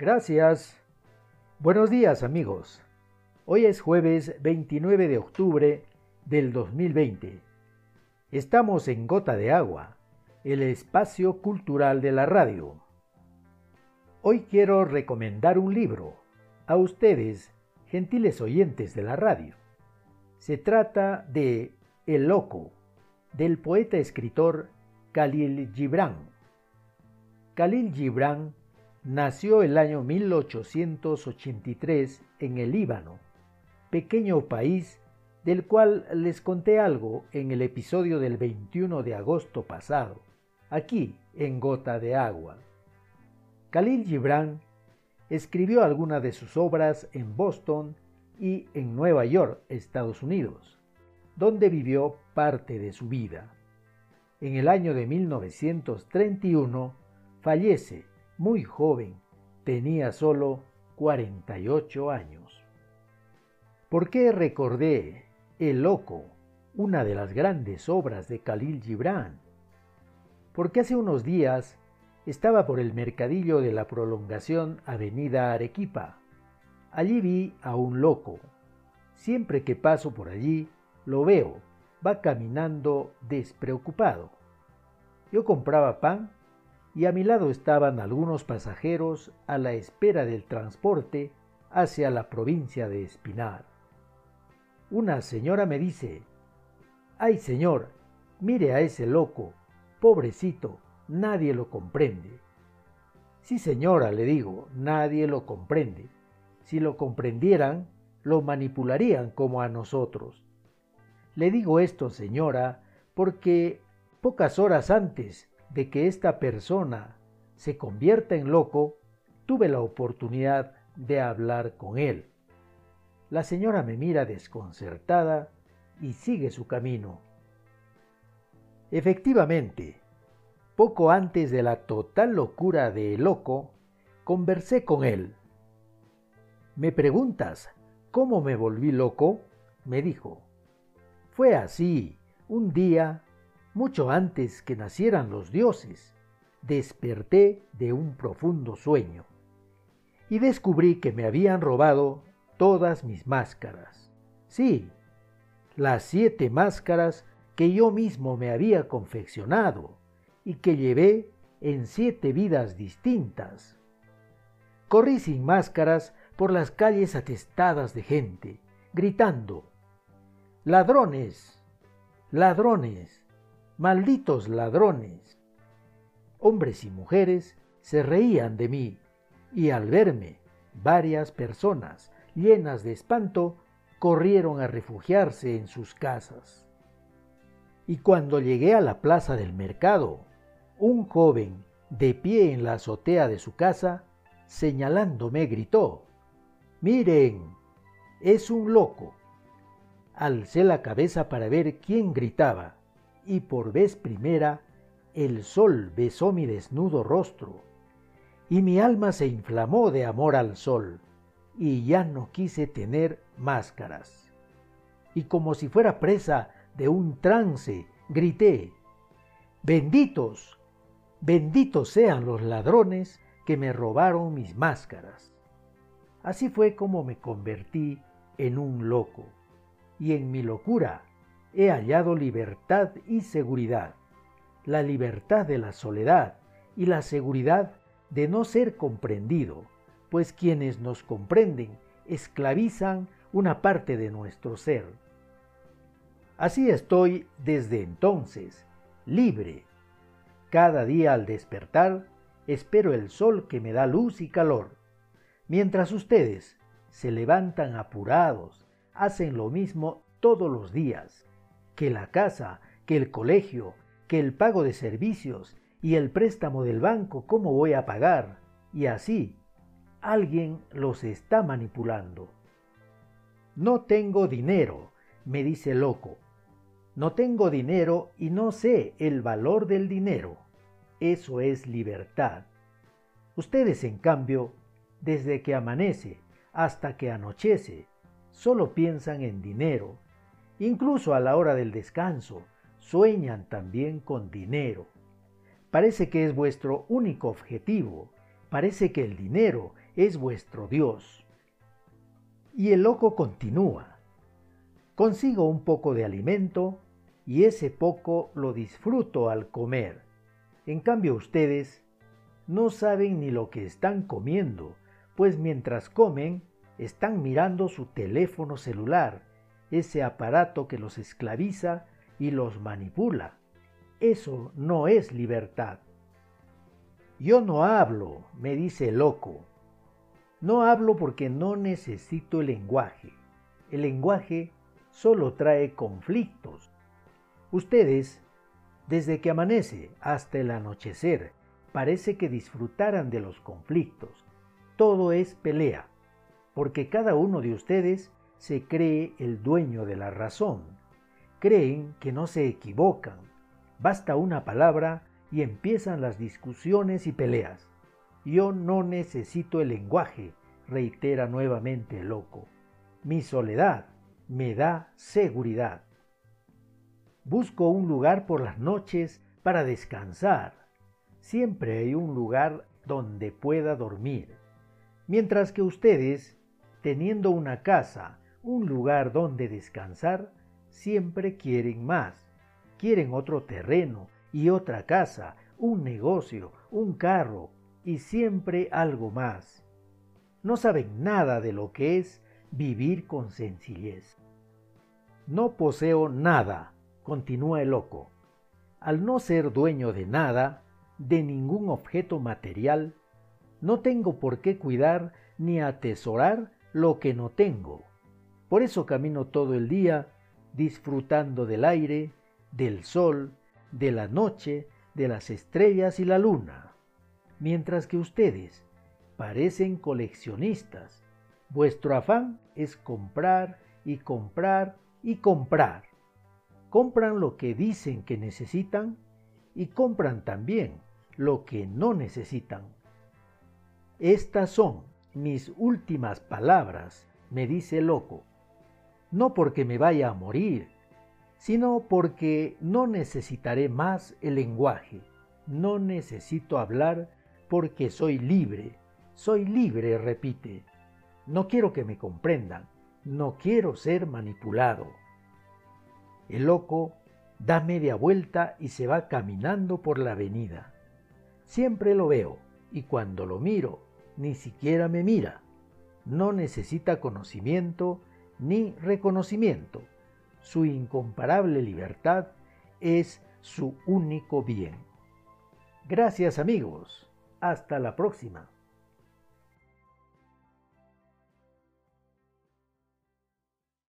Gracias. Buenos días amigos. Hoy es jueves 29 de octubre del 2020. Estamos en Gota de Agua, el espacio cultural de la radio. Hoy quiero recomendar un libro a ustedes, gentiles oyentes de la radio. Se trata de El Loco, del poeta escritor Khalil Gibran. Khalil Gibran nació el año 1883 en el Líbano, pequeño país del cual les conté algo en el episodio del 21 de agosto pasado, aquí en Gota de Agua. Khalil Gibran escribió algunas de sus obras en Boston y en Nueva York, Estados Unidos, donde vivió parte de su vida. En el año de 1931 fallece muy joven, tenía solo 48 años. ¿Por qué recordé El Loco, una de las grandes obras de Khalil Gibran? Porque hace unos días estaba por el mercadillo de la prolongación Avenida Arequipa. Allí vi a un loco. Siempre que paso por allí, lo veo. Va caminando despreocupado. Yo compraba pan y a mi lado estaban algunos pasajeros a la espera del transporte hacia la provincia de Espinar. Una señora me dice, ¡ay señor, mire a ese loco, pobrecito, nadie lo comprende! Sí señora, le digo, nadie lo comprende. Si lo comprendieran, lo manipularían como a nosotros. Le digo esto, señora, porque pocas horas antes de que esta persona se convierta en loco, tuve la oportunidad de hablar con él. La señora me mira desconcertada y sigue su camino. Efectivamente, poco antes de la total locura de loco, conversé con él. ¿Me preguntas cómo me volví loco? me dijo. Fue así, un día mucho antes que nacieran los dioses, desperté de un profundo sueño y descubrí que me habían robado todas mis máscaras. Sí, las siete máscaras que yo mismo me había confeccionado y que llevé en siete vidas distintas. Corrí sin máscaras por las calles atestadas de gente, gritando, Ladrones, ladrones, malditos ladrones. Hombres y mujeres se reían de mí y al verme varias personas llenas de espanto corrieron a refugiarse en sus casas. Y cuando llegué a la plaza del mercado, un joven de pie en la azotea de su casa, señalándome, gritó, Miren, es un loco. Alcé la cabeza para ver quién gritaba y por vez primera el sol besó mi desnudo rostro, y mi alma se inflamó de amor al sol, y ya no quise tener máscaras. Y como si fuera presa de un trance, grité, benditos, benditos sean los ladrones que me robaron mis máscaras. Así fue como me convertí en un loco, y en mi locura he hallado libertad y seguridad, la libertad de la soledad y la seguridad de no ser comprendido, pues quienes nos comprenden esclavizan una parte de nuestro ser. Así estoy desde entonces, libre. Cada día al despertar, espero el sol que me da luz y calor, mientras ustedes se levantan apurados, hacen lo mismo todos los días, que la casa, que el colegio, que el pago de servicios y el préstamo del banco, ¿cómo voy a pagar? Y así, alguien los está manipulando. No tengo dinero, me dice loco. No tengo dinero y no sé el valor del dinero. Eso es libertad. Ustedes, en cambio, desde que amanece hasta que anochece, solo piensan en dinero Incluso a la hora del descanso, sueñan también con dinero. Parece que es vuestro único objetivo. Parece que el dinero es vuestro Dios. Y el loco continúa. Consigo un poco de alimento y ese poco lo disfruto al comer. En cambio ustedes no saben ni lo que están comiendo, pues mientras comen están mirando su teléfono celular, ese aparato que los esclaviza y los manipula. Eso no es libertad. Yo no hablo, me dice el loco. No hablo porque no necesito el lenguaje. El lenguaje solo trae conflictos. Ustedes, desde que amanece hasta el anochecer, parece que disfrutaran de los conflictos. Todo es pelea, porque cada uno de ustedes se cree el dueño de la razón. Creen que no se equivocan. Basta una palabra y empiezan las discusiones y peleas. Yo no necesito el lenguaje, reitera nuevamente el loco. Mi soledad me da seguridad. Busco un lugar por las noches para descansar. Siempre hay un lugar donde pueda dormir. Mientras que ustedes, teniendo una casa, un lugar donde descansar, siempre quieren más. Quieren otro terreno y otra casa, un negocio, un carro y siempre algo más. No saben nada de lo que es vivir con sencillez. No poseo nada, continúa el loco. Al no ser dueño de nada, de ningún objeto material, no tengo por qué cuidar ni atesorar lo que no tengo. Por eso camino todo el día disfrutando del aire, del sol, de la noche, de las estrellas y la luna. Mientras que ustedes parecen coleccionistas, vuestro afán es comprar y comprar y comprar. Compran lo que dicen que necesitan y compran también lo que no necesitan. Estas son mis últimas palabras, me dice loco, no porque me vaya a morir, sino porque no necesitaré más el lenguaje, no necesito hablar porque soy libre, soy libre, repite. No quiero que me comprendan, no quiero ser manipulado. El loco da media vuelta y se va caminando por la avenida. Siempre lo veo y cuando lo miro, ni siquiera me mira. No necesita conocimiento ni reconocimiento. Su incomparable libertad es su único bien. Gracias amigos. Hasta la próxima.